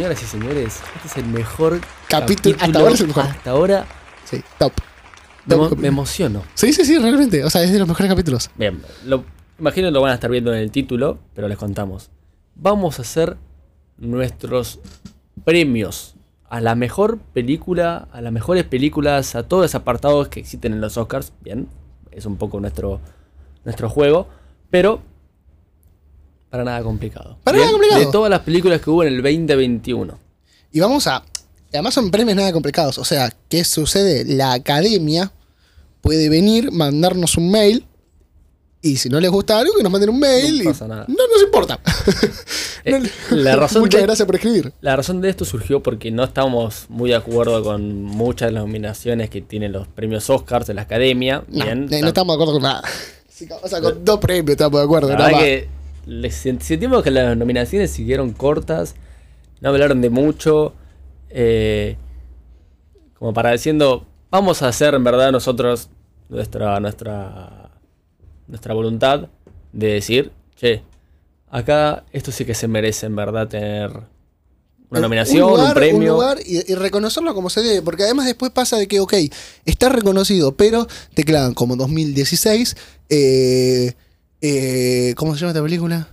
Señoras y señores, este es el mejor Capítulo- hasta ahora es el mejor. Hasta ahora Sí, top. me, Top emociono. Sí, sí, sí, realmente. O sea, es de los mejores capítulos. Bien, lo, imagino que lo van a estar viendo en el título, pero les contamos. Vamos a hacer nuestros premios a la mejor película, a las mejores películas, a todos los apartados que existen en los Oscars. Bien, es un poco nuestro, nuestro juego, pero para nada complicado. Para Bien, nada complicado. De todas las películas que hubo en el 2021. Y vamos a. Además son premios nada complicados. O sea, ¿qué sucede? La academia puede venir, mandarnos un mail. Y si no les gusta algo, que nos manden un mail. No pasa nada. No nos importa. Eh, No- la razón Muchas de- gracias por escribir. La razón de esto surgió porque no estábamos muy de acuerdo con muchas de las nominaciones que tienen los premios Oscars de la Academia. No, Bien, no, no estamos de acuerdo con nada. O sea, con dos premios estamos de acuerdo. la nada que les sentimos que las nominaciones siguieron cortas, no hablaron de mucho, eh, como para diciendo, vamos a hacer en verdad nosotros nuestra, nuestra, nuestra voluntad de decir, che, acá esto sí que se merece en verdad tener una nominación, un, lugar, premio. lugar y, y reconocerlo como se debe. Porque además después pasa de que, ok, está reconocido, pero te clavan como 2016. Eh, eh, ¿Cómo se llama esta película?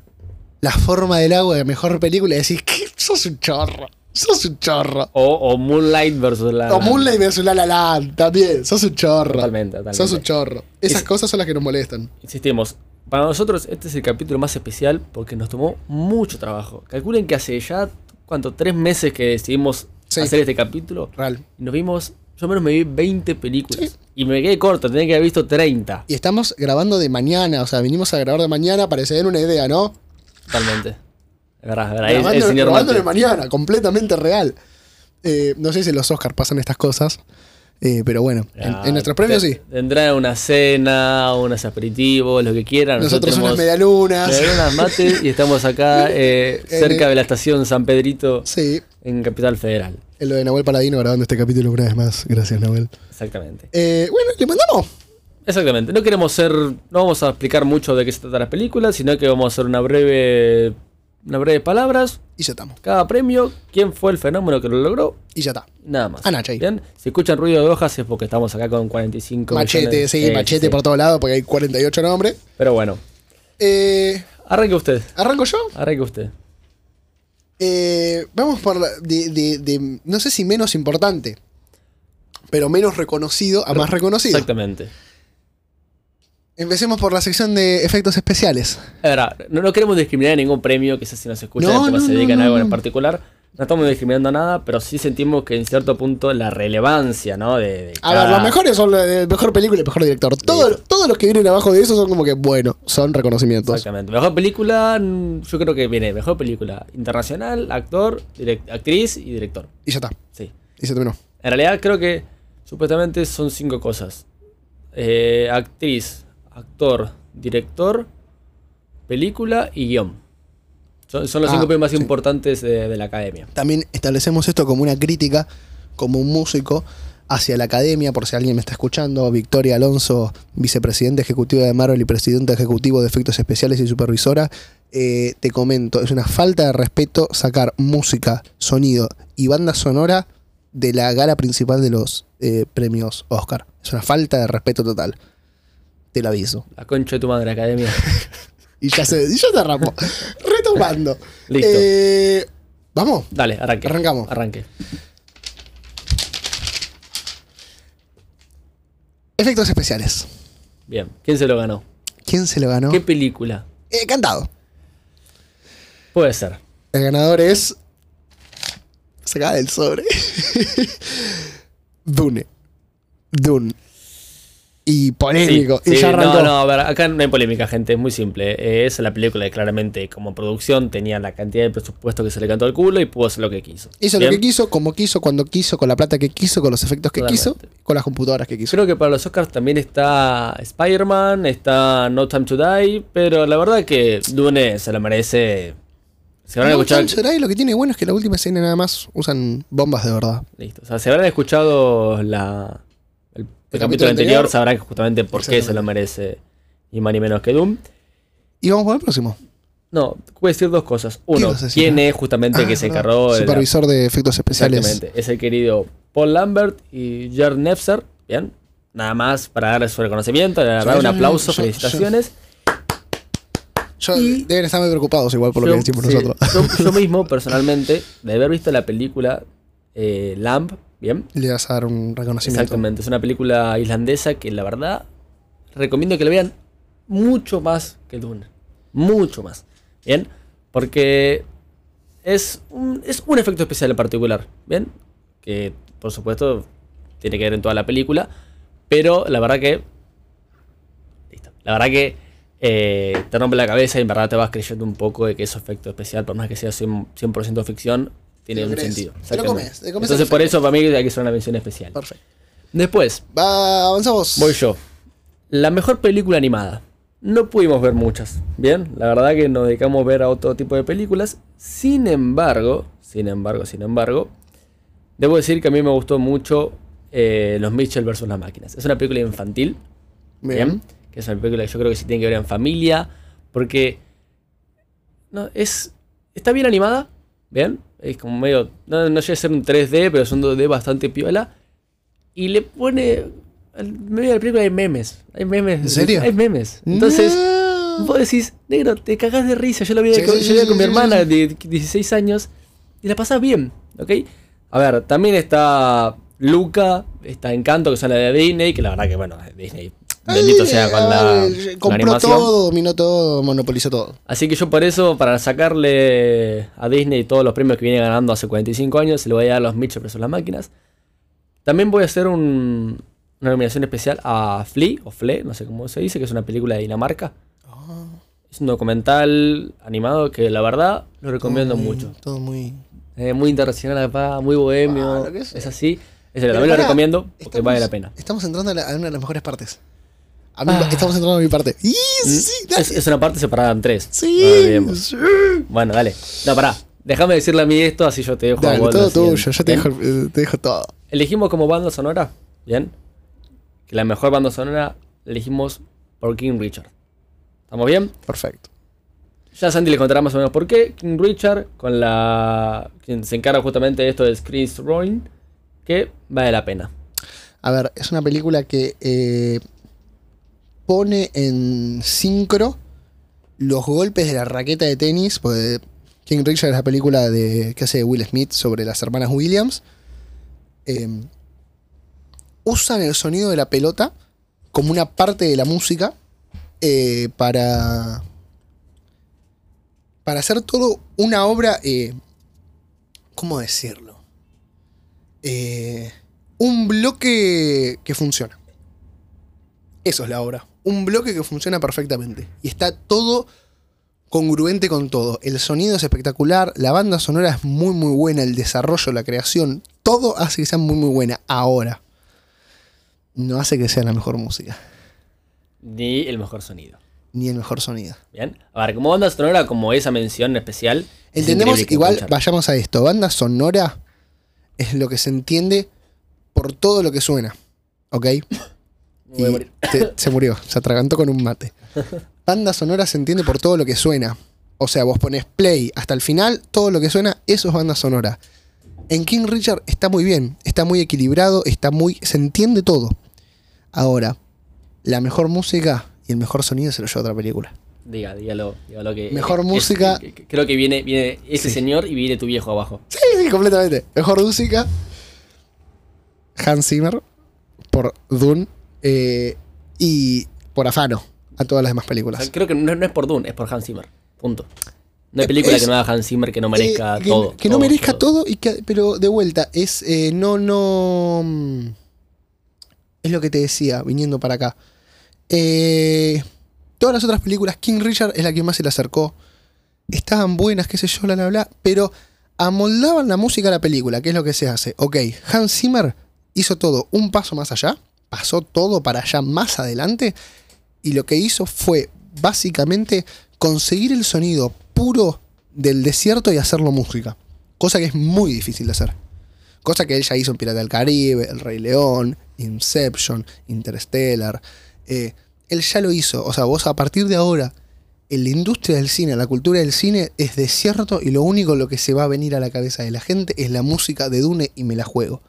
La forma del agua, la mejor película. Y decís, ¿qué? Sos un chorro. Sos un chorro. O, o Moonlight versus la. O Moonlight versus La La Land, también. Sos un chorro. Totalmente, totalmente. Sos un chorro. Esas Es- cosas son las que nos molestan. Insistimos, para nosotros este es el capítulo más especial porque nos tomó mucho trabajo. Calculen que hace ya, ¿cuánto? Tres meses que decidimos Sí. hacer este capítulo. Real. Y nos vimos, yo al menos me vi 20 películas. Sí. Y me quedé corto, tenía que haber visto 30. Y estamos grabando de mañana. O sea, vinimos a grabar de mañana para que se den una idea, ¿no? Totalmente. Es verdad, es verdad. El- el, Grabando, de mañana, completamente real. Eh, no sé si en los Oscars pasan estas cosas, eh, pero bueno, en, Ah, en nuestros premios te- sí. Tendrán una cena, unos aperitivos, lo que quieran. Nosotros unas tenemos medialunas. medialunas, mate y estamos acá eh, cerca el- de la estación San Pedrito Sí, en Capital Federal. Lo de Nahuel Paladino grabando este capítulo una vez más. Gracias, Nahuel. Exactamente. Eh, bueno, le mandamos. Exactamente. No queremos ser. No vamos a explicar mucho de qué se trata la película, sino que vamos a hacer una breve. Una breve palabras. Y ya estamos. Cada premio, quién fue el fenómeno que lo logró. Y ya está. Nada más. Ah, Nacha ahí. Bien. Si escuchan ruido de hojas es porque estamos acá con 45 Machete, millones. sí, Eh, machete sí. por todos lados porque hay 48 nombres. Pero bueno. Eh, Arranque usted. ¿Arranco yo? Arranque usted. Eh, vamos por la- de, de- de- no sé si menos importante, pero menos reconocido a más reconocido. Exactamente. Empecemos por la sección de efectos especiales. Es verdad, no, no queremos discriminar a ningún premio, quizás si nos escuchan No, no, se dedican a algo en particular. No estamos discriminando nada, pero sí sentimos que en cierto punto la relevancia, ¿no? De, de A ver, los mejores son la de mejor película y mejor director. Todo- todos los que vienen abajo de eso son como que, bueno, son reconocimientos. Exactamente. Mejor película, mm, yo creo que viene mejor película internacional, actor, direct- actriz y director. Y ya está. Sí. Y se terminó. En realidad creo que supuestamente son cinco cosas. Eh, actriz, actor, director, película y guion. Son, son los Ah, cinco premios más sí. importantes de, de la academia. También establecemos esto como una crítica, como un músico, hacia la academia, por si alguien me está escuchando. Victoria Alonso, vicepresidenta ejecutiva de Marvel y presidenta ejecutivo de efectos especiales y supervisora. Eh, te comento, es una falta de respeto sacar música, sonido y banda sonora de la gala principal de los eh, premios Oscar. Es una falta de respeto total. Te lo aviso. La concha de tu madre, academia. Y ya se, y ya ramo. Retomando. Listo. Eh, Vamos. Dale, arranque. Arrancamos. Arranque. Efectos especiales. Bien. ¿Quién se lo ganó? ¿Quién se lo ganó? ¿Qué película? Eh, cantado. Puede ser. El ganador es. Sacada del sobre. Dune. Dune. Y polémico. Sí, y sí, ya arrancó. no, no, a ver, acá no hay polémica, gente, es muy simple. Eh, Es la película que claramente como producción tenía la cantidad de presupuesto que se le cantó al culo y pudo hacer lo que quiso. Hizo Bien. lo que quiso, como quiso, cuando quiso, con la plata que quiso, con los efectos que quiso, con las computadoras que quiso. Creo que para los Oscars también está Spider-Man, está No Time to Die, pero la verdad que Dune se lo merece. Se habrán No, escuchado. Time to Die, lo que tiene bueno es que la última escena nada más usan bombas de verdad. Listo. O sea, si habrán escuchado la, el, el capítulo anterior, anterior, sabrán justamente por qué se lo merece. Ni más ni menos que Doom. Y vamos por el próximo. No, voy a decir dos cosas. Uno, quién eh? es justamente Ah, que se verdad. encargó de la- Supervisor de efectos especiales. Exactamente. Es el querido Paul Lambert y Jared Nefzer. Bien. Nada más para darle su reconocimiento, le dar un aplauso, felicitaciones. Yo- Y- deben estar muy preocupados igual por lo que decimos sí, nosotros. Yo, yo mismo, personalmente, de haber visto la película eh, Lamb, bien. Le vas a dar un reconocimiento. Exactamente. Es una película islandesa que la verdad recomiendo que la vean mucho más que Dune. Mucho más. Bien. Porque es un, es un efecto especial en particular. Bien. Que por supuesto tiene que ver en toda la película. Pero la verdad que. Listo. La verdad que eh, te rompe la cabeza y en verdad te vas creyendo un poco de que es efecto especial, por más que sea 100%, 100% ficción, tiene un sentido. Te lo comes, te comes Entonces por eso para mí hay que hacer una mención especial. Perfecto. Después, Va, avanzamos. voy yo. La mejor película animada. No pudimos ver muchas, ¿bien? La verdad que nos dedicamos a ver a otro tipo de películas. Sin embargo, sin embargo, sin embargo, debo decir que a mí me gustó mucho eh, Los Mitchell vs. las máquinas. Es una película infantil, Bien. ¿bien? Que es una película que yo creo que sí tiene que ver en familia, porque no, es, está bien animada, ¿bien? Es como medio, no, no llega a ser un 3D, pero es un 2D bastante piola. Y le pone, al medio de la película hay memes, hay memes. ¿En serio? Hay memes. Entonces, No. vos decís, negro, te cagás de risa. Yo lo vi Sí, con, sí, yo lo vi sí, con mi sí, hermana sí. de 16 años y la pasás bien, ¿ok? A ver, también está Luca, está Encanto, que son la de Disney, que la verdad que, bueno, Disney, bendito Ay, sea con la, compró animación. todo, dominó todo, monopolizó todo. Así que yo por eso, para sacarle a Disney todos los premios que viene ganando hace 45 años, se le voy a dar los Mitchell versus las máquinas. También voy a hacer un- una nominación especial a Flea, o Fle, no sé cómo se dice, que es una película de Dinamarca. Es un documental animado que la verdad lo recomiendo Todo muy- mucho. Todo muy. Eh, muy internacional acá, muy bohemio. Ah, es así. Ese Pero también lo recomiendo porque estamos- vale la pena. Estamos entrando a, la- a una de las mejores partes. A mí- Ah. Estamos entrando a mi parte. ¡Y, sí, dale! Es, es una parte separada en tres. Sí, No olvidemos. sí. Bueno, dale. No, pará. Déjame decirle a mí esto, así yo te dejo a Dale, vos todo tuyo. Yo te ¿Bien? dejo, eh, te dejo todo. Elegimos como banda sonora, ¿bien? Que la mejor banda sonora la elegimos por King Richard. ¿Estamos bien? Perfecto. Ya Sandy le contará más o menos por qué. King Richard, con la. quien se encarga justamente de esto de Chris Roin, que vale la pena. A ver, es una película que eh, pone en sincro los golpes de la raqueta de tenis. Porque King Richard es la película de, que hace Will Smith sobre las hermanas Williams. Eh, usan el sonido de la pelota como una parte de la música eh, para, para hacer todo una obra. eh, ¿Cómo decirlo? Eh, un bloque que funciona. Eso es la obra. Un bloque que funciona perfectamente. Y está todo congruente con todo. El sonido es espectacular, la banda sonora es muy muy buena, el desarrollo, la creación, todo hace que sea muy muy buena. Ahora, no hace que sea la mejor música, Ni el mejor sonido. ni el mejor sonido. ¿Bien? A ver, como banda sonora, como esa mención especial. es Entendemos, igual, escuchar. vayamos a esto. Banda sonora es lo que se entiende por todo lo que suena. ¿Ok? Me voy a Y morir. te- se murió, se atragantó con un mate. Banda sonora se entiende por todo lo que suena. O sea, vos pones play hasta el final, todo lo que suena, eso es banda sonora. En King Richard está muy bien, está muy equilibrado, está muy. se entiende todo. Ahora, la mejor música y el mejor sonido se lo lleva otra película. Diga, dígalo, dígalo que. Mejor música. creo que viene, viene ese Sí. señor y viene tu viejo abajo. Sí, sí, completamente. Mejor música. Hans Zimmer por Dune eh, y por Afano a todas las demás O películas. sea, creo que no, no es por Dune, es por Hans Zimmer. Punto. No hay película Es- que no haga Hans Zimmer que no merezca Eh, que, todo. que no merezca todo, y que, pero de vuelta, es eh, no, no. mm, Es lo que te decía, viniendo para acá. Eh, todas las otras películas, King Richard es la que más se le acercó. Estaban buenas, qué sé yo, bla, bla, bla. Pero amoldaban la música a la película, que es lo que se hace. Ok, Hans Zimmer hizo todo un paso más allá, pasó todo para allá más adelante. Y lo que hizo fue básicamente conseguir el sonido puro del desierto y hacerlo música. Cosa que es muy difícil de hacer. Cosa que él ya hizo en Pirata del Caribe, El Rey León, Inception, Interstellar. Eh, él ya lo hizo. O sea, vos a partir de ahora en la industria del cine, la cultura del cine es desierto y lo único lo que se va a venir a la cabeza de la gente es la música de Dune y me la juego.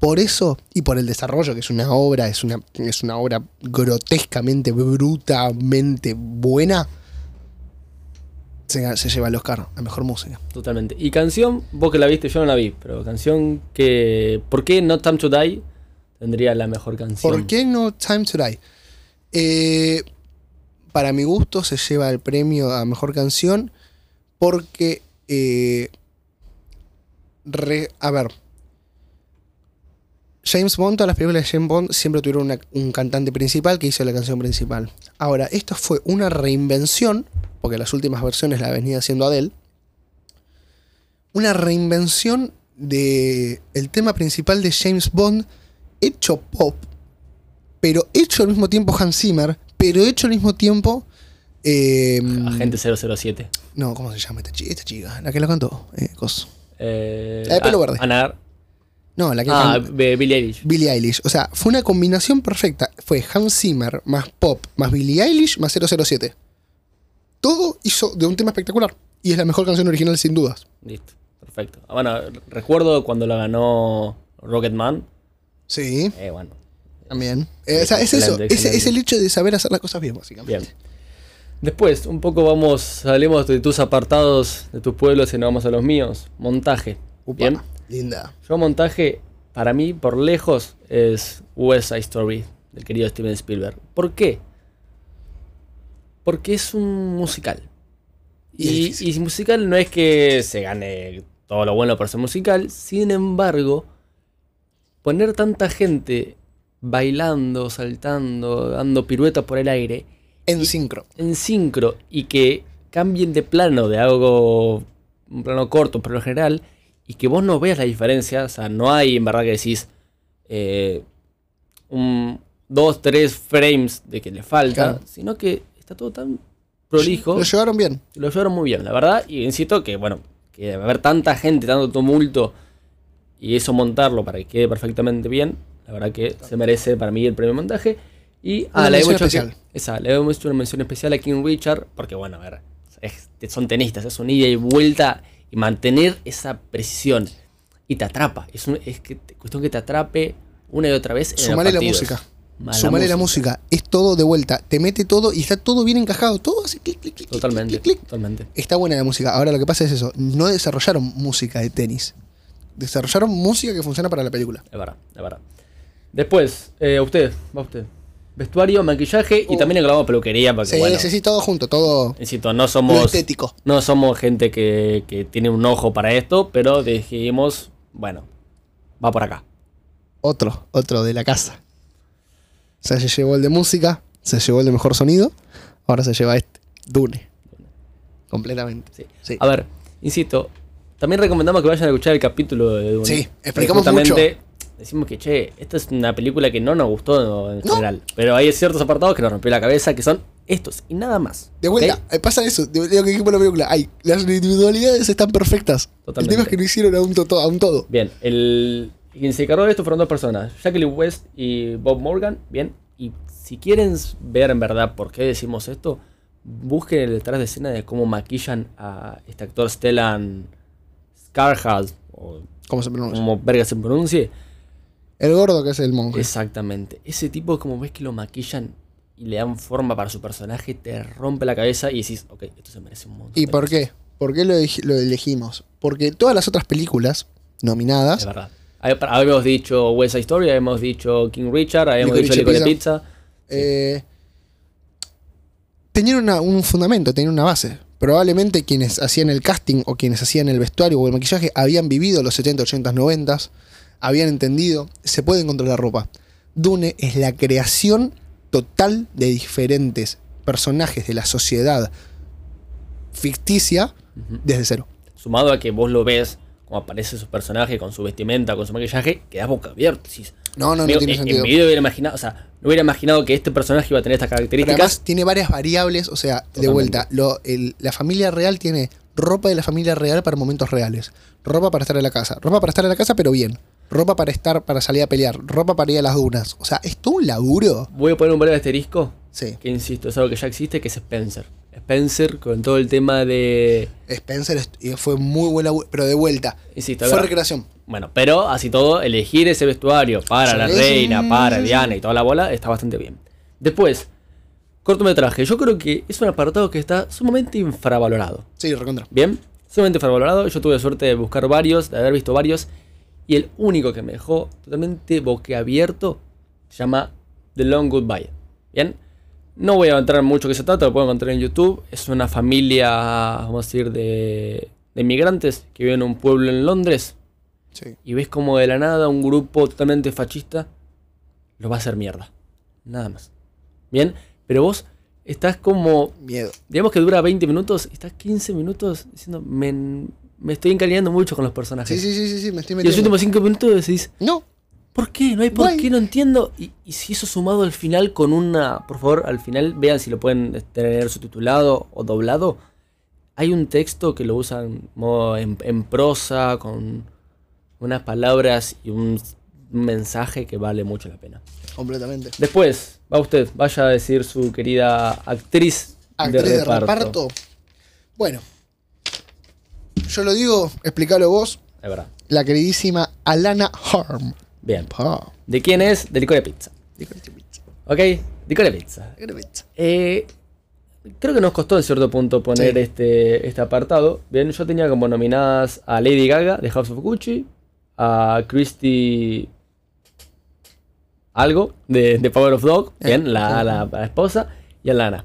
Por eso, y por el desarrollo, que es una obra, es una, es una obra grotescamente, brutamente buena, se, se lleva el Oscar a mejor música. Totalmente. Y canción, vos que la viste, yo no la vi, pero canción que. ¿Por qué No Time to Die tendría la mejor canción? ¿Por qué no Time to Die? Eh, para mi gusto se lleva el premio a mejor canción porque. eh, re- a ver. James Bond, todas las películas de James Bond siempre tuvieron una- un cantante principal que hizo la canción principal. Ahora, esto fue una reinvención, porque las últimas versiones la venía haciendo Adele. Una reinvención de el tema principal de James Bond hecho pop, pero hecho al mismo tiempo Hans Zimmer, pero hecho al mismo tiempo. eh, Agente 007. No, ¿cómo se llama esta chica? Esta chica, la que la cantó. Eh. Eh, La de pelo ah, verde. No, la que Ah, Billie Eilish. Billie Eilish. O sea, fue una combinación perfecta. Fue Hans Zimmer más pop más Billie Eilish más 007. Todo hizo de un tema espectacular. Y es la mejor canción original sin dudas. Listo. Perfecto. Ah, bueno, recuerdo cuando la ganó Rocketman. Sí, Eh, bueno, también. Eh, o sea, es eso. Excelente, Es, es el hecho de saber hacer las cosas bien, básicamente. bien. Después, un poco vamos, salimos de tus apartados, de tus pueblos y nos vamos a los míos. Montaje. Upa, Bien. Linda. Yo montaje, para mí, por lejos, es West Side Story, del querido Steven Spielberg. ¿Por qué? Porque es un musical. Y es Y, y musical no es que se gane todo lo bueno por ser musical, sin embargo, poner tanta gente bailando, saltando, dando piruetas por el aire, En sincro. en sincro y que cambien de plano de algo, un plano corto, pero en general, y que vos no veas la diferencia, o sea, no hay en verdad que decís eh, un, dos, tres frames de que le falta, Claro. sino que está todo tan prolijo, Lo llevaron bien. lo llevaron muy bien, la verdad, y insisto que, bueno, que debe haber tanta gente, tanto tumulto, y eso montarlo para que quede perfectamente bien, la verdad que se merece para mí el premio montaje. Y Una le hemos hecho especial. que- esa, le hemos hecho una mención especial a King Richard, porque bueno, a ver, es- son tenistas, es un ida y vuelta y mantener esa precisión. Y te atrapa, es, un- es que cuestión que te atrape una y otra vez. en Sumale la música. Más Sumale la música. Es todo de vuelta. Te mete todo y está todo bien encajado. Todo así clic, clic, clic, clic, Totalmente, clic, clic. totalmente. Está buena la música. Ahora lo que pasa es eso. No desarrollaron música de tenis. Desarrollaron música que funciona para la película. Es verdad, es verdad. Después, eh, usted, va usted. Vestuario, maquillaje y Oh. también englobamos peluquería, porque Sí, bueno, sí, sí, todo junto, todo insisto, no somos, estético. no somos gente que, que tiene un ojo para esto, pero dijimos, bueno, va por acá. Otro, otro de la casa. O sea, se llevó el de música, se llevó el de mejor sonido, ahora se lleva este, Dune. Completamente. Sí. Sí. A ver, insisto, también recomendamos que vayan a escuchar el capítulo de Dune. Sí, explicamos justamente Decimos que, che, esta es una película que no nos gustó en No. general. Pero hay ciertos apartados que nos rompió la cabeza, que son estos y nada más. De vuelta, eh, pasa eso, de, de lo que dijimos en la película. Ay, las individualidades están perfectas. Totalmente. El tema es que no hicieron a un, to- a un todo. Bien, el, quien se encargó de esto fueron dos personas, Jacqueline West y Bob Morgan. Bien, y si quieren ver en verdad por qué decimos esto, busquen el detrás de escena de cómo maquillan a este actor Stellan Skarsgård, o ¿Cómo se pronuncia? como verga se pronuncie. El gordo que es el monje. Exactamente. Ese tipo, como ves que lo maquillan y le dan forma para su personaje, te rompe la cabeza y decís, ok, esto se merece un montón. ¿Y por cosas". qué? ¿Por qué lo, eleg- lo elegimos? Porque todas las otras películas nominadas Es verdad. Hab- Habíamos dicho West Side Story, habíamos dicho King Richard, habíamos Licorice dicho Licorice Pizza. Pizza. eh, tenían una- un fundamento, tenían una base. Probablemente quienes hacían el casting o quienes hacían el vestuario o el maquillaje habían vivido los 70, 80, 90, habían entendido, se puede encontrar la ropa. Dune es la creación total de diferentes personajes de la sociedad ficticia desde cero. Sumado a que vos lo ves, como aparece su personaje con su vestimenta, con su maquillaje, quedás boca abierta. No, no, no "Amigo, tiene en- sentido. En mi hubiera imaginado, o sea, no hubiera imaginado que este personaje iba a tener estas Pero características. además tiene varias variables, o sea, de vuelta, lo- el- la familia real tiene ropa de la familia real para momentos reales, ropa para estar en la casa, ropa para estar en la casa pero bien, ropa para estar para salir a pelear, ropa para ir a las dunas, o sea, es todo un laburo. Voy a poner un breve asterisco, Sí. que insisto, es algo que ya existe, que es Spencer. Spencer con todo el tema de. Spencer fue muy buena, pero de vuelta. Insisto, Fue recreación. Bueno, pero así todo, elegir ese vestuario para Sí, la reina, para Diana y toda la bola está bastante bien. Después, cortometraje. Yo creo que es un apartado que está sumamente infravalorado. Sí, recontra. Bien, sumamente infravalorado. Yo tuve suerte de buscar varios, de haber visto varios. Y el único que me dejó totalmente boquiabierto se llama The Long Goodbye. Bien, no voy a entrar en mucho que se trata, lo pueden encontrar en YouTube. Es una familia, vamos a decir, de, de inmigrantes que viven en un pueblo en Londres. Sí. Y ves como de la nada un grupo totalmente fascista lo va a hacer mierda. Nada más. Bien, pero vos estás como Miedo. digamos que dura 20 minutos estás 15 minutos diciendo, me, me estoy encariñando mucho con los personajes. Sí, sí, sí, sí, me estoy Y los metiendo. últimos 5 minutos decís, No, ¿por qué? No hay por qué, no entiendo. Y, y si eso sumado al final con una, por favor, al final vean si lo pueden tener subtitulado o doblado. Hay un texto que lo usan modo en, en prosa, con unas palabras y un, un mensaje que vale mucho la pena. completamente. Después, va usted, vaya a decir su querida actriz, Actriz de reparto. Bueno, yo lo digo, explícalo vos. Es verdad. La queridísima Alana Harm. Bien. Pa. ¿De quién es? De Licore Pizza. Licorice pizza, ¿Ok? Licore Pizza. licorice pizza. Eh, creo que nos costó en cierto punto poner Sí. este, este apartado. Bien, yo tenía como nominadas a Lady Gaga de House of Gucci, a Christy algo de, de Power of Dog, Eh, bien, la, la- la esposa, y a Lana.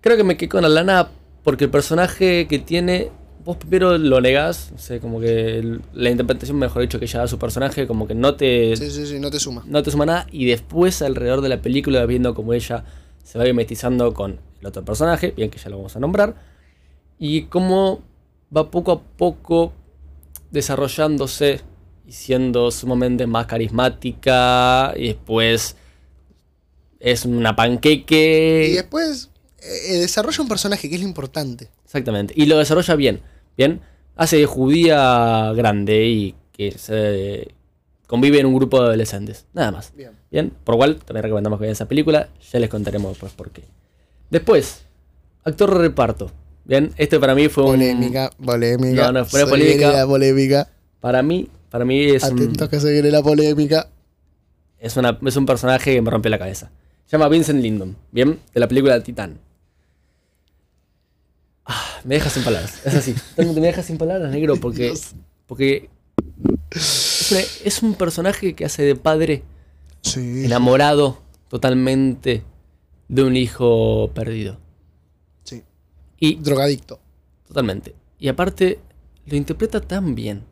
Creo que me quedé con Alana porque el personaje que tiene, vos primero lo negás, no sé, como que la interpretación, mejor dicho, que ella da su personaje, como que no te, Sí, sí, sí, no te suma. no te suma nada. Y después, alrededor de la película, viendo cómo ella se va mimetizando con el otro personaje, bien que ya lo vamos a nombrar, y cómo va poco a poco desarrollándose y siendo sumamente más carismática, y después es una panqueque. Y después eh, desarrolla un personaje que es lo importante. Exactamente. Y lo desarrolla bien. Bien. Hace de judía grande y que se convive en un grupo de adolescentes. Nada más. Bien. Bien. Por lo cual también recomendamos que vean esa película. Ya les contaremos después por qué. Después, actor de reparto. Bien. Este para mí fue un. Polémica, polémica. No, no, fue polémica. la polémica. Para mí, para mí es un, Atentos que se viene la polémica. es, una- es un personaje que me rompe la cabeza. Se llama Vincent Lindon. Bien. De la película Titán. Ah, me deja sin palabras. Es así. Me deja sin palabras, negro, porque. Dios. Porque es, una- es un personaje que hace de padre Sí. enamorado totalmente de un hijo perdido. sí. Y Drogadicto. totalmente. Y aparte lo interpreta tan bien.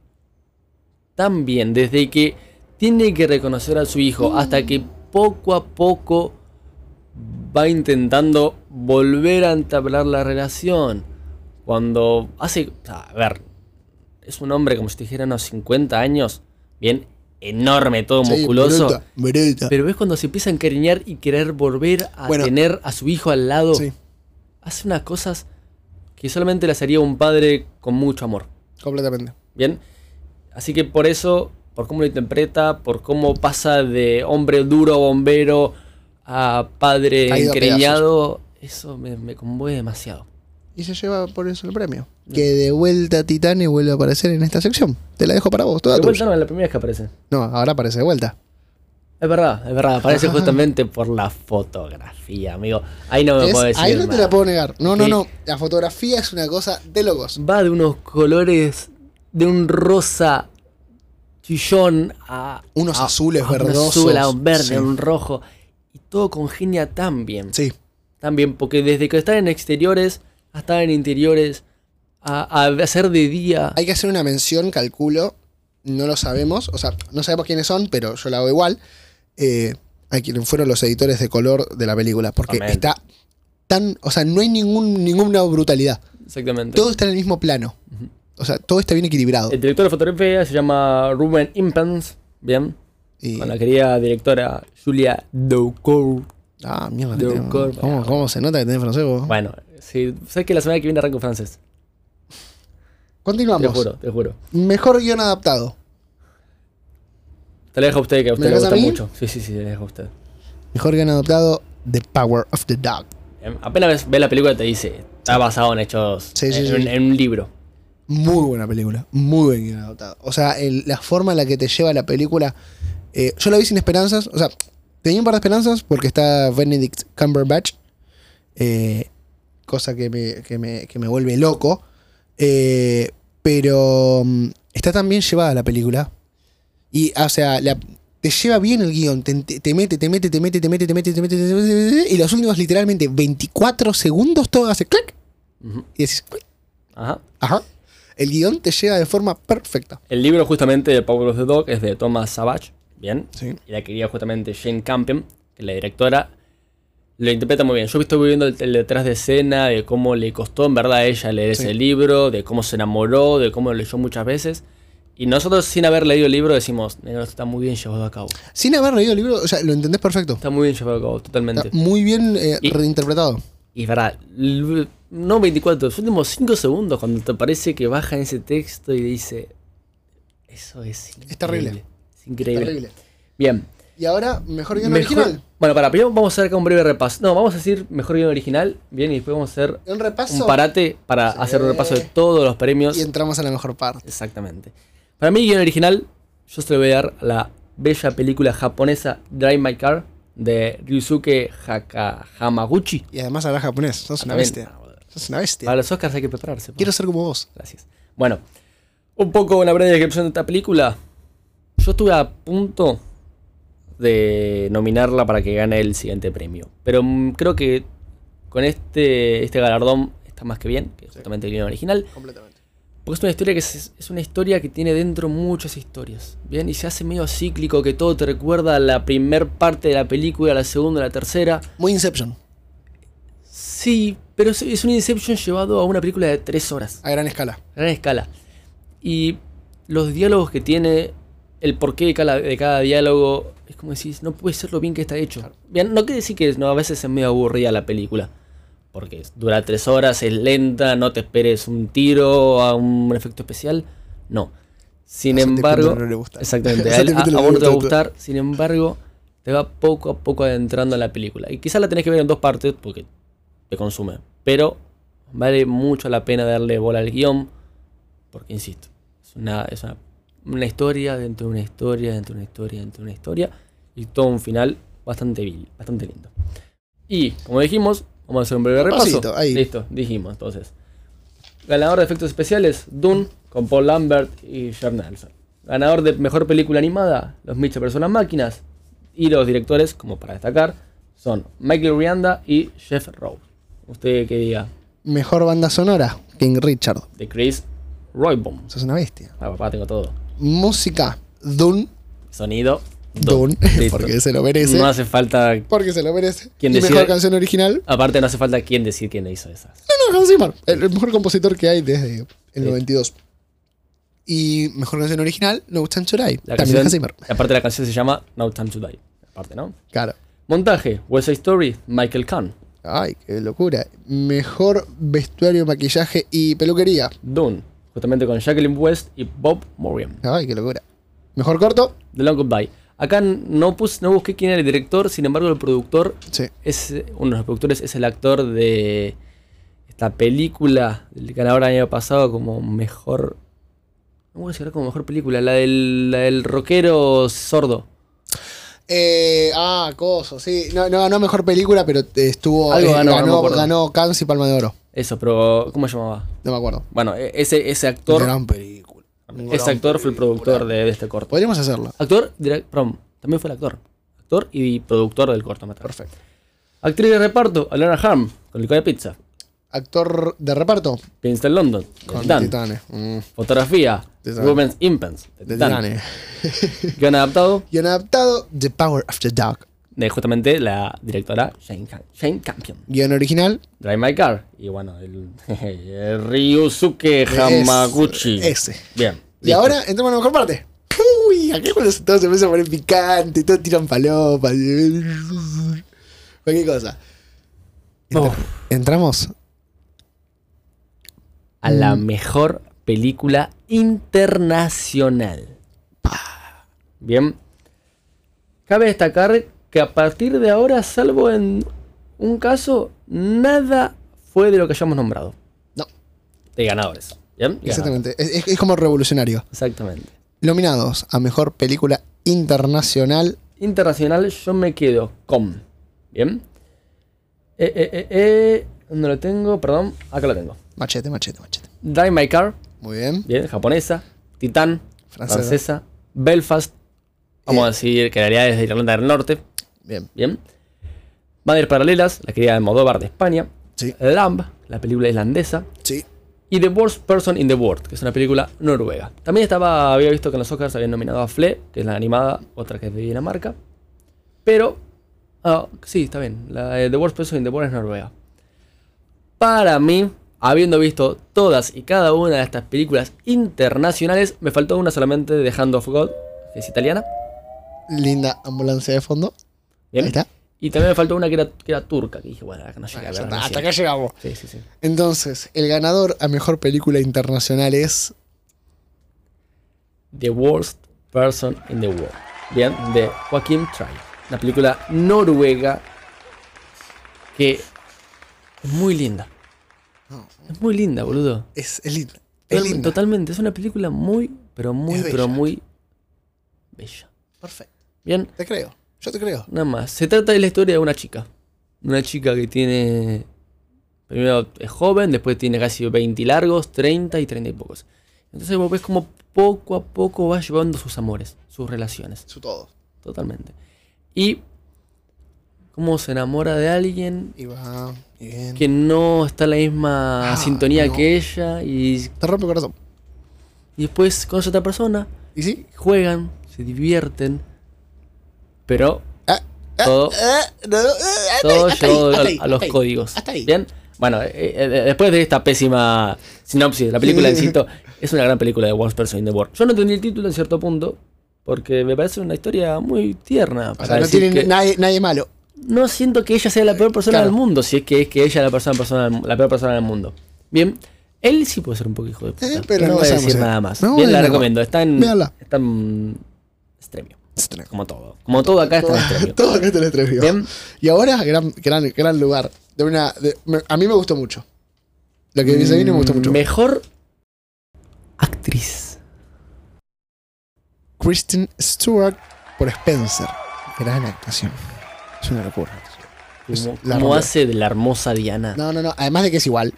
Tan bien. Desde que tiene que reconocer a su hijo hasta que poco a poco va intentando volver a entablar la relación. Cuando hace... a ver, es un hombre como si te dijera unos 50 años. Bien, enorme, todo Sí, musculoso. bruta, bruta. Pero ves cuando se empieza a encariñar y querer volver a Bueno. tener a su hijo al lado. Sí, Hace unas cosas que solamente las haría un padre con mucho amor. completamente. Bien. Así que por eso, por cómo lo interpreta, por cómo pasa de hombre duro bombero a padre Caído a encariñado, eso me, me conmueve demasiado. Y se lleva por eso el premio. Que de vuelta Titane vuelve a aparecer en esta sección. Te la dejo para vos, toda De vuelta tuya. no es la primera vez que aparece. No, ahora aparece de vuelta. Es verdad, es verdad. Aparece justamente por la fotografía, amigo. Ahí no me Es- puedo decir. ahí no te la puedo negar. No, no, no. La fotografía es una cosa de locos. Va de unos colores de un rosa chillón a. Unos a- azules a un verdosos, azul, a un verde, sí. a un rojo. Y todo congenia tan bien. Sí. Tan bien, porque desde que estar en exteriores a estar en interiores, a, a hacer de día. Hay que hacer una mención, calculo. No lo sabemos. O sea, no sabemos quiénes son, pero yo la hago igual. Eh, a quienes fueron los editores de color de la película. Porque está tan. O sea, no hay ningún, ninguna brutalidad. Exactamente. Todo está en el mismo plano. O sea, todo está bien equilibrado. El director de fotografía se llama Ruben Impens. Bien. Y- Con la querida directora Julia Doucourt. Ah, mierda. Ocor- ¿Cómo, cómo se nota que tenés francés vos? Bueno, sí, sé que la semana que viene arranco francés. Te Continuamos. juro, te juro. Mejor guion adaptado. Te la dejo a usted, que a usted ¿Me le gusta mucho. Sí, sí, sí, le dejo a usted. Mejor guion adaptado, The Power of the Dog. Bien, Apenas ves- ves la película te dice, Está basado en hechos. Sí, sí, en, sí. un- en un libro. Muy buena película, muy bien adaptada. O sea, el- la forma en la que te lleva la película. Eh, yo la vi sin esperanzas. O sea, tenía un par de esperanzas porque está Benedict Cumberbatch. eh, cosa que me, que me, que me vuelve loco. eh, pero mm, está tan bien llevada la película. Y, o sea, la- te lleva bien el guion. Te, te- te mete, te mete, te mete, te mete, te mete, te mete, te mete. Y los últimos, literalmente, 24 segundos, todo hace clic. Ujú. Y decís, "Uy, Ajá. ajá. El guion te llega de forma perfecta. El libro justamente de Power of the Dog es de Thomas Savage. Bien. Sí. Y la quería justamente Jane Campion, que es la directora. Lo interpreta muy bien. Yo estoy viendo el, el detrás de escena de cómo le costó en verdad a ella leer Sí. ese libro, de cómo se enamoró, de cómo lo leyó muchas veces. Y nosotros, sin haber leído el libro, decimos, "Nena, esto está muy bien llevado a cabo. Sin haber leído el libro, o sea, lo entendés perfecto. Está muy bien llevado a cabo, totalmente. Está muy bien eh, Y- reinterpretado. Y es verdad, no 24, los últimos 5 segundos cuando te parece que baja ese texto y dice, eso es increíble. Es terrible. Increíble. Terrible. Bien. Y ahora, mejor guion Mejor- original. Bueno, para primero vamos a hacer acá un breve repaso. No, vamos a decir mejor guion original, bien, y después vamos a hacer Un repaso. un parate para Sí. hacer un repaso de todos los premios. Y entramos a la mejor parte. Exactamente. Para mí, guion original, yo se lo voy a dar a la bella película japonesa Drive My Car de Ryusuke Haka Hamaguchi. Y además habla japonés. Sos una bestia. Sos una bestia. Para los Oscars hay que prepararse. Quiero ser como vos. Gracias. Bueno, un poco una breve descripción de esta película. Yo estuve a punto de nominarla para que gane el siguiente premio. Pero mm, creo que con este, este galardón está más que bien, que es justamente el guion original. Completamente. Porque es una historia que es, es una historia que tiene dentro muchas historias. Bien, y se hace medio cíclico, que todo te recuerda a la primer parte de la película, a la segunda, a la tercera. Muy Inception. Sí, pero es, un Inception llevado a una película de tres horas. A gran escala. gran escala. Y los diálogos que tiene, el porqué de cada, de cada diálogo, es como decís, no puede ser lo bien que está hecho. Bien, no quiere decir que no, a veces es medio aburrida la película. Porque dura tres horas, es lenta, no te esperes un tiro a un efecto especial. No. Sin A embargo, no le gusta. exactamente, A él- a- a vos no te va a gusta gustar. Sin embargo, te va poco a poco adentrando en la película. Y quizás la tenés que ver en dos partes porque te consume. Pero vale mucho la pena darle bola al guion. Porque, insisto, es una, es una, una historia dentro de una historia, dentro de una historia, dentro de una historia. Y todo un final bastante vil, bastante lindo. Y, como dijimos, vamos a hacer un breve repaso. Ahí. Listo, dijimos entonces. Ganador de efectos especiales, Dune, con Paul Lambert y Jeff Nelson. Ganador de mejor película animada, Los Mitchell las máquinas. Y los directores, como para destacar, son Michael Rianda y Jeff Rose. Usted que diga, Mejor banda sonora. King Richard. de Chris Roybom. Sos una bestia. Ah, papá, tengo todo. Música. Dune. Sonido, Dune. Porque se lo merece. No hace falta. Porque se lo merece. ¿Quién y decide? mejor canción original. Aparte, no hace falta quien decir quién hizo esas. No, no, Hans Zimmer. El, el mejor compositor que hay desde el Sí. 92. Y mejor canción original, No Time to Die. La También canción, Hans Zimmer. aparte, la canción se llama No Time to Die. Aparte, ¿no? Claro. Montaje, West Side Story, Michael Kahn. Ay, qué locura. Mejor vestuario, maquillaje y peluquería. Dune, justamente con Jacqueline West y Bob Morgan. Ay, qué locura. Mejor corto. The Long Goodbye. Acá no, pus- no busqué quién era el director, sin embargo, el productor Sí. es uno de los productores es el actor de esta película del ganador el año pasado como mejor no voy a decir como mejor película la del, la del rockero sordo Eh, ah, coso, sí. No, no ganó mejor película, pero estuvo. Algo eh, ganó, no me ganó, ganó Cannes y Palma de Oro. eso pero cómo se llamaba No me acuerdo. bueno e- ese ese actor Gran película. ese actor fue el productor de, de este corto Podríamos hacerlo. actor direct, perdón, también fue el actor actor y productor del cortometraje Perfecto. actriz de reparto Alana Harm con Licor de Pizza Actor de reparto. Princeton London de Con Titán. Titanes. Mm, fotografía. Women's Impens de. Titanes. Guion adaptado han adaptado The Power of the Dog. de justamente la directora Shane, Shane Campion. Guión original. Drive My Car. Y bueno, el, el Ryusuke Hamaguchi. Ese. Bien. Y listo. ahora entramos a la mejor parte. Uy, aquí cuando todo se empieza a poner picante, todos tiran palopas. Cualquier cosa. Entra-. Entramos. A la Mm. mejor película internacional. Bien. Cabe destacar que a partir de ahora, salvo en un caso, nada fue de lo que hayamos nombrado. No. De ganadores. ¿Bien? Exactamente. Es, es- es como revolucionario. Exactamente. Nominados a mejor película internacional. Internacional, yo me quedo con. ¿Bien? Eh, eh, eh, eh, ¿Dónde lo tengo? Perdón, acá lo tengo. Machete, machete, machete. Drive My Car, Muy bien. bien, japonesa. Titán, Francesa. francesa. Belfast, vamos Bien. a decir que la realidad es de Irlanda del Norte. Bien. Bien. Madres Paralelas, la querida de Modóvar de España. Sí. Lamb, la película islandesa. Sí. Y The Worst Person in the World, que es una película noruega. También estaba, había visto que en los Oscars habían nominado a Fle, que es la animada, otra que es de Dinamarca. Pero, ah, sí, está bien. La The Worst Person in the World es noruega. Para mí, habiendo visto todas y cada una de estas películas internacionales, me faltó una solamente de Hand of God, que es italiana. Linda ambulancia de fondo. Bien. Ahí está. Y también me faltó una que era, que era turca, que dije, bueno, acá no llega a Ya ver. está, no Hasta llega. acá llegamos. Sí, sí, sí. Entonces, el ganador a mejor película internacional es. The Worst Person in the World. Bien, de Joaquin Trier. Una película noruega que es muy linda. No, Es muy linda, boludo. es, es linda. Es linda. Totalmente. Es una película muy, pero muy, pero muy bella. Perfecto. Bien, Te creo. Yo te creo. nada más. Se trata de la historia de una chica. Una chica que tiene. Primero es joven, después tiene casi 20 largos, 30 y 30 y pocos. Entonces vos ves como poco a poco va llevando sus amores, sus relaciones. Su todo. Totalmente. Y cómo se enamora de alguien Y va. y bien. que no está en la misma Ah, sintonía no. que ella. Y, Te rompe el corazón. y después conoce a otra persona, ¿Y sí? juegan, se divierten. Pero Ah, ah, Todo- no, todo ahí, llevado a, ahí, a los ahí. códigos. Hasta ahí. Bien. Bueno, eh, eh, después de esta pésima sinopsis de la película, insisto, es una gran película de Worst Person in the World. Yo no entendí el título en cierto punto, porque me parece una historia muy tierna. O sea, no decir tiene que- nadie, nadie malo. No siento que ella sea la peor persona Claro. del mundo, si es que es que ella es la, persona, persona la peor persona del mundo. Bien, él sí puede ser un poco hijo de puta, Eh, pero, no no voy a decir nada más. no, Bien, la recomiendo, está en, está en extremio, como todo. Como todo acá está en extremio. Todo acá te lo estremio. Bien, Y ahora, gran, gran, gran lugar. De una, de- me- a mí me gustó mucho. Lo que se viene me gustó mucho. Mejor actriz. Kristen Stewart por Spencer. Gran actuación. Es una locura. Es la rompe. hace de la hermosa Diana. No, no, no. Además de que es igual.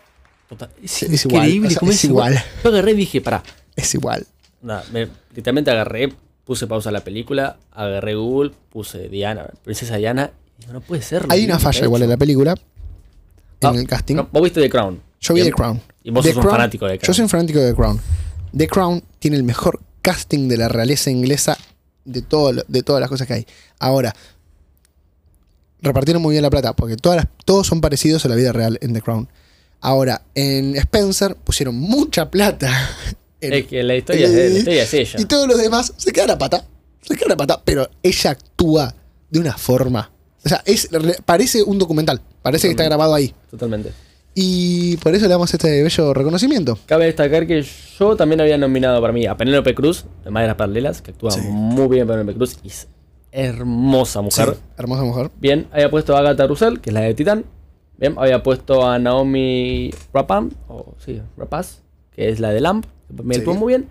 Total, es igual, increíble o sea, cómo es igual. Yo agarré y dije, pará. Es igual. Nada, me- literalmente agarré, puse pausa a la película, agarré Google, puse Diana, Princesa Diana, y digo, no puede ser. Hay una falla igual en la película. En Ah, el casting. No, vos viste The Crown. Yo vi. The Crown. Y vos The sos un fanático de The Crown. Yo soy un fanático de The Crown. The Crown tiene el mejor casting de la realeza inglesa de, todo, de todas las cosas que hay. Ahora, repartieron muy bien la plata, porque todas las- todos son parecidos a la vida real en The Crown. Ahora, en Spencer pusieron mucha plata. en- Es que la historia, en- es, la historia es ella. y todos los demás se quedan a pata. Se quedan a pata, pero ella actúa de una forma. O sea, es, re- parece un documental. Parece que está grabado ahí. Totalmente. Y por eso le damos este bello reconocimiento. Cabe destacar que yo también había nominado para mí a Penélope Cruz, de Madres Paralelas, que actúa Sí. muy bien Penélope Cruz y es hermosa mujer. Sí, hermosa mujer. Bien, había puesto a Agatha Russell, que es la de Titán. Bien, había puesto a Naomi Rapam, o sí, Rapaz, que es la de Lamp, que me Sí. muy bien.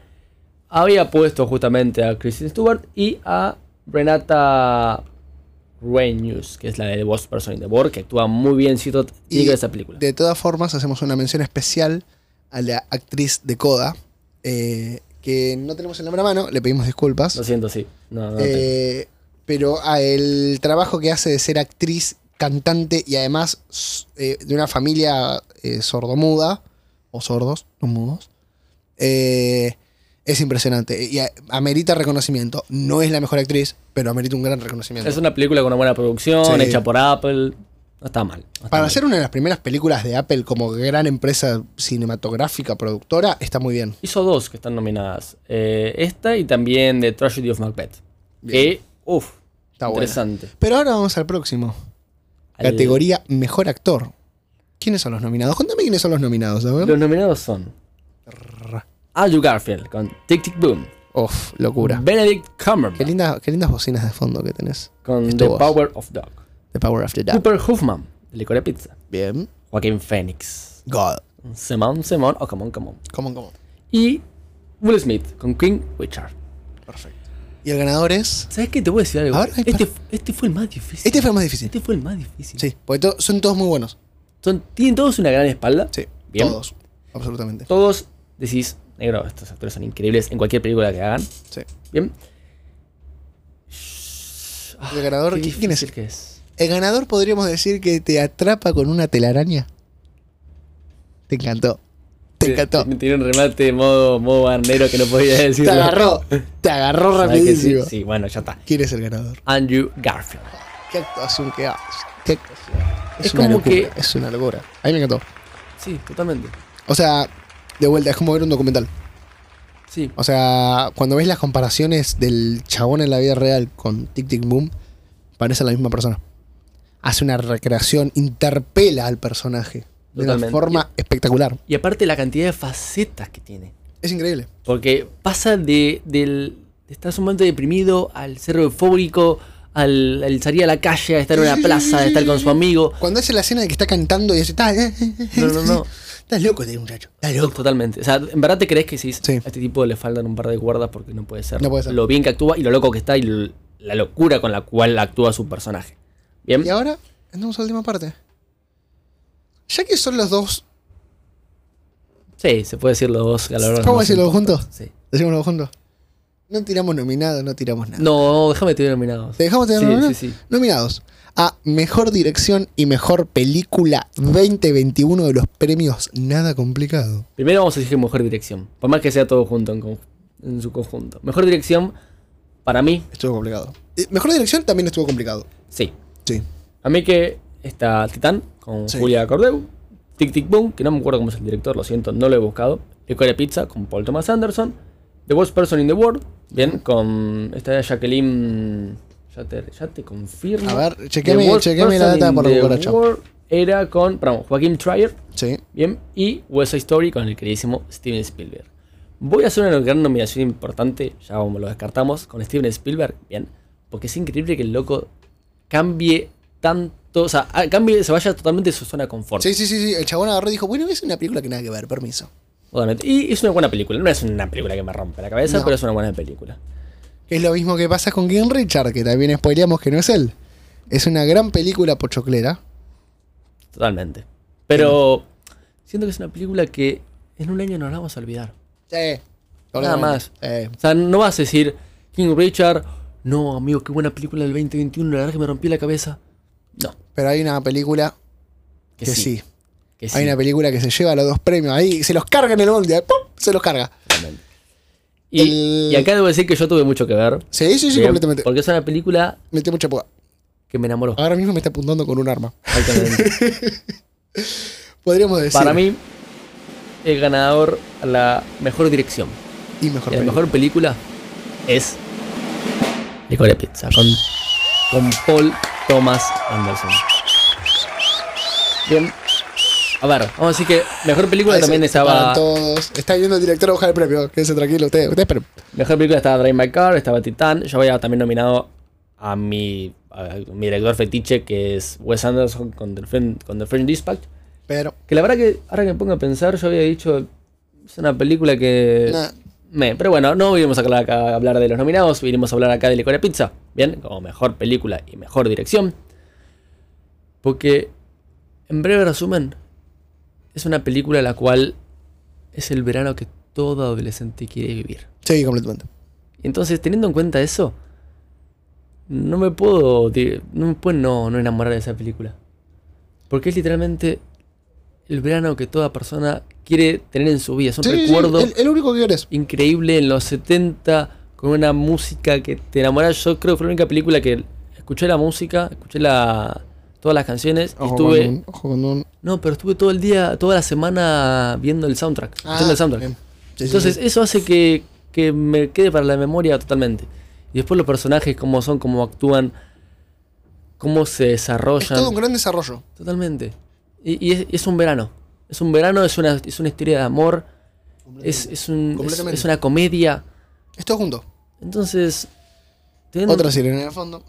Había puesto justamente a Kristen Stewart y a Renata Reynolds, que es la de The Worst Person in the World, que actúa muy bien, cito, tiene que ver esa película. De todas formas, hacemos una mención especial a la actriz de Coda, eh, que no tenemos el nombre a mano, le pedimos disculpas. Lo siento, sí. No, no, Eh, pero el trabajo que hace de ser actriz, cantante y además eh, de una familia eh, sordomuda, o sordos, no mudos, eh, es impresionante. Y amerita reconocimiento. No es la mejor actriz, pero amerita un gran reconocimiento. Es una película con una buena producción, Sí. hecha por Apple. No está mal. no está Para mal. ser una de las primeras películas de Apple como gran empresa cinematográfica, productora, está muy bien. Hizo dos que están nominadas. Eh, esta y también The Tragedy of Macbeth. Bien. Que, uff, Está buena. interesante. Pero ahora vamos al próximo. Al- Categoría Mejor Actor. ¿Quiénes son los nominados? Cuéntame quiénes son los nominados, a ver. Los nominados son Andrew Garfield con Tic Tic Boom. Uf, locura. Benedict Qué, Cumberbatch linda- qué lindas bocinas de fondo que tenés. con Esto The vos. Power of Dog. The Power of the Dog. Cooper Hoffman, de Licorice Pizza. Bien. Joaquín Phoenix. God. Simón, Simón, oh, come on, come on. Come on, come on. Y Will Smith con King Richard. Perfecto. Y el ganador es. ¿Sabes qué? Te voy a decir algo. A ver, ay, este, este fue el más difícil. Este fue el más difícil. Este fue el más difícil. Sí, porque to- son todos muy buenos. Son, tienen todos una gran espalda. Sí, Bien. todos. Absolutamente. Todos decís, negro, estos actores son increíbles en cualquier película que hagan. Sí. Bien. El ganador, ¿qui- ¿quién es? que es? El ganador podríamos decir que te atrapa con una telaraña. Te encantó. Te encantó. Me tiró un remate modo, modo barnero que no podía decir. Te agarró. Te agarró rapidísimo. Sí, bueno, ya está. ¿Quién es el ganador? Andrew Garfield. ¿Qué actuación que hace? ¿Qué actuación? Es, Es una como locura. que- Es una locura. A mí me encantó. Sí, totalmente. O sea, de vuelta, es como ver un documental. Sí. O sea, cuando ves las comparaciones del chabón en la vida real con Tic Tic Boom, parece la misma persona. Hace una recreación, interpela al personaje de una forma espectacular. Y aparte la cantidad de facetas que tiene. Es increíble. Porque pasa de, del, de estar sumamente deprimido al ser eufórico, al, al salir a la calle, a estar en una plaza, a estar con su amigo. Cuando hace la escena de que está cantando y dice, "Ta- eh, eh, eh, No, no, no. Estás loco este muchacho. Estás loco. Totalmente. O sea, en verdad te crees que sí, Sí. a este tipo le faltan un par de cuerdas porque no puede ser. No puede ser. Lo bien que actúa y lo loco que está y l- la locura con la cual actúa su personaje. Bien. Y ahora, entramos a la última parte. Ya que son los dos, Sí, se puede decir los dos galardones. ¿Vamos a más decirlo juntos? Sí. decimos los juntos. No tiramos nominados, no tiramos nada. No, déjame te nominados. ¿Te dejamos tener Sí, nominados? sí, sí. Nominados a Mejor Dirección y Mejor Película 2021 de los premios Nada Complicado. Primero vamos a decir mejor dirección. Por más que sea todo junto en su conjunto. Mejor dirección, para mí, Estuvo complicado. Eh, Mejor Dirección también estuvo complicado. sí. Sí. A mí que está Titán con Sí. Julia Cordeu. Tic Tic Boom, que no me acuerdo cómo es el director, lo siento, no lo he buscado. Licorice Pizza con Paul Thomas Anderson. The Worst Person in the World, bien, con esta de Jacqueline. Ya te, ya te confirmo. A ver, Worst chequeame la data por la Era con, perdón, Joaquín Trier, Sí. bien, y West Side Story con el queridísimo Steven Spielberg. Voy a hacer una gran nominación importante, ya como lo descartamos, con Steven Spielberg, bien, porque es increíble que el loco cambie tanto, o sea, cambie, se vaya totalmente de su zona de confort. Sí, sí, sí, sí. El chabón agarró y dijo, bueno, es una película que nada que ver, permiso. Y es una buena película, no es una película que me rompe la cabeza, No. pero es una buena película. Es lo mismo que pasa con King Richard, que también spoileamos que no es él. Es una gran película pochoclera. Totalmente. Pero siento que es una película que en un año nos la vamos a olvidar. Sí. Nada más. Sí. O sea, no vas a decir, King Richard, no, amigo, qué buena película del 2021, la verdad que me rompí la cabeza. No, Pero hay una película que, que, sí. sí. Que sí. Hay una película que se lleva los dos premios. Ahí se los carga en el mundial. ¡Pum! Se los carga. Y, El- y acá debo decir que yo tuve mucho que ver. Sí, sí, sí, completamente. Porque es una película Metió mucha puga. que me enamoró. Ahora mismo me está apuntando con un arma. Podríamos decir. Para mí, el ganador a la mejor dirección Y mejor y la película. mejor película es Licorice Pizza con, con Paul Thomas Anderson. Bien. A ver, vamos a decir que mejor película Ahí también estaba. todos. Está viendo el director a buscar el premio. Quédense tranquilo ustedes. Ustedes, pero. Mejor película estaba Drive My Car, estaba Titán. Yo había también nominado a mi, a mi director fetiche, que es Wes Anderson con The, Friend, con The French Dispatch. Pero. Que la verdad que, ahora que me pongo a pensar, yo había dicho, es una película que... nah, pero bueno, no vinimos a hablar acá a hablar de los nominados, vinimos a hablar acá de Licorice Pizza, bien, como mejor película y mejor dirección. Porque, en breve resumen, es una película la cual es el verano que todo adolescente quiere vivir. Sí, completamente. Y entonces, teniendo en cuenta eso, no me puedo, no me puedo no, no enamorar de esa película. Porque es literalmente el verano que toda persona quiere tener en su vida. Es un Sí, sí, sí, recuerdo el, el único que quieres. increíble en los 70 con una música que te enamora. Yo creo que fue la única película que escuché la música, escuché la, todas las canciones y Ojo estuve... con un- ojo con un. No, pero estuve todo el día, toda la semana viendo el soundtrack. escuchando el soundtrack. Ah, bien. Sí, sí, Entonces eso hace que, que me quede para la memoria totalmente. Y después los personajes, cómo son, cómo actúan, cómo se es desarrollan. todo un gran desarrollo. Totalmente. Y, y es, es un verano. Es un verano, es una, es una historia de amor, es, es, un, es, es una comedia. Es todo junto. Entonces, teniendo, Otra sirena en el fondo.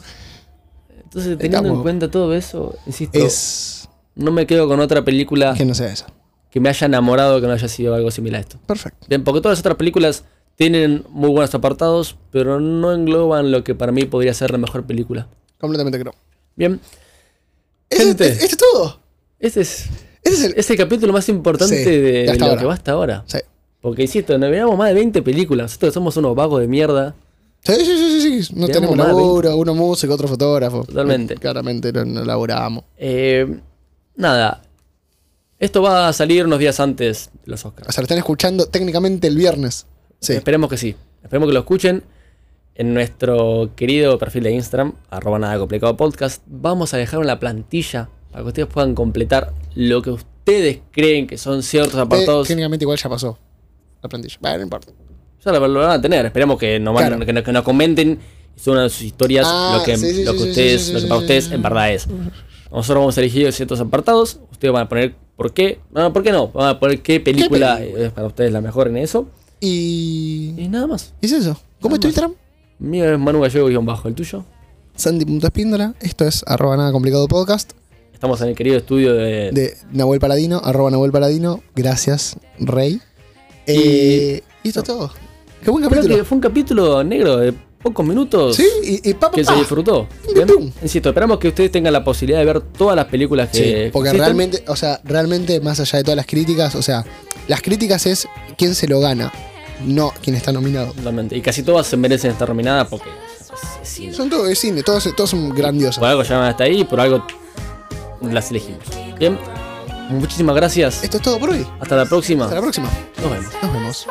entonces, teniendo en cuenta todo eso, insisto, Es. no me quedo con otra película Que no sea esa. que me haya enamorado que no haya sido algo similar a esto. Perfecto. Bien, porque todas las otras películas tienen muy buenos apartados, pero no engloban lo que para mí podría ser la mejor película. Completamente creo. Bien, ¿Este, Gente. este es todo? este es, Este es el. es el capítulo más importante Sí, de, lo ahora. que va hasta ahora. Sí. Porque insisto, nos veamos más de 20 películas. Nosotros somos unos vagos de mierda. Sí, sí, sí, sí, sí. No Tenemos laburo, uno músico, otro fotógrafo. Totalmente. Claramente no, no laburamos. Eh, nada. Esto va a salir unos días antes de los Oscars. O sea, lo están escuchando técnicamente el viernes. Sí. Esperemos que sí. Esperemos que lo escuchen. En nuestro querido perfil de Instagram, arroba nada complicado podcast, vamos a dejar una plantilla para que ustedes puedan completar lo que ustedes creen que son ciertos Eh, apartados. técnicamente igual ya pasó la plantilla. Bueno, no importa. Ya lo, lo van a tener. Esperemos que nos, van- Claro. que nos, que nos comenten y suban sus historias Ah, lo que, sí, sí, lo sí, que sí, ustedes, sí, sí, lo que sí, para ustedes en verdad es. Nosotros vamos a elegir ciertos apartados. Ustedes van a poner por qué. No, ¿por qué no? Van a poner qué película película? es para ustedes la mejor en eso. Y. Y nada más. ¿Y es eso? ¿Cómo es tu Nada. Instagram? Mío es Manu Gallego-bajo. ¿El tuyo? Sandy.espíndola. Esto es arroba nada complicado podcast. Estamos en el querido estudio de. De Nahuel Paladino, arroba Nahuel Paladino. Gracias, Rey. Eh, y esto es todo. Qué buen Creo capítulo. que fue un capítulo negro de pocos minutos. Sí, y, y pa, pa, Que se disfrutó. Insisto, esperamos que ustedes tengan la posibilidad de ver todas las películas que. Sí, que porque existen. realmente, o sea, realmente más allá de todas las críticas, o sea, las críticas es quién se lo gana, no quién está nominado. Y casi todas se merecen estar nominadas porque es, es cine. Son todos de cine, todos, todos son grandiosos. Por algo llegaron hasta ahí por algo las elegimos. Bien. Muchísimas gracias. Esto es todo por hoy. Hasta la próxima. Hasta la próxima. Nos vemos. Nos vemos.